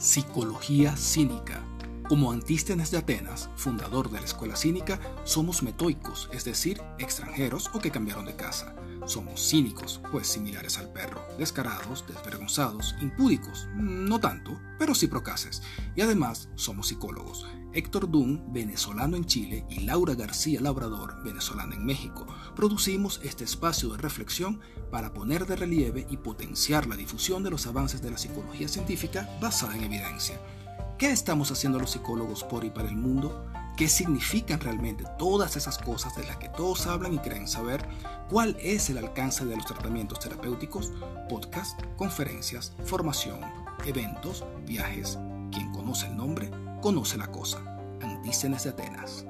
Psicología cínica. Como Antístenes de Atenas, fundador de la escuela cínica, somos metoicos, es decir, extranjeros o que cambiaron de casa. Somos cínicos, pues similares al perro, descarados, desvergonzados, impúdicos, no tanto, pero sí procaces. Y además somos psicólogos. Héctor Dunn, venezolano en Chile, y Laura García Labrador, venezolana en México, producimos este espacio de reflexión para poner de relieve y potenciar la difusión de los avances de la psicología científica basada en evidencia. ¿Qué estamos haciendo los psicólogos por y para el mundo? ¿Qué significan realmente todas esas cosas de las que todos hablan y creen saber? ¿Cuál es el alcance de los tratamientos terapéuticos? Podcast, conferencias, formación, eventos, viajes. Quien conoce el nombre, conoce la cosa. Antícenes de Atenas.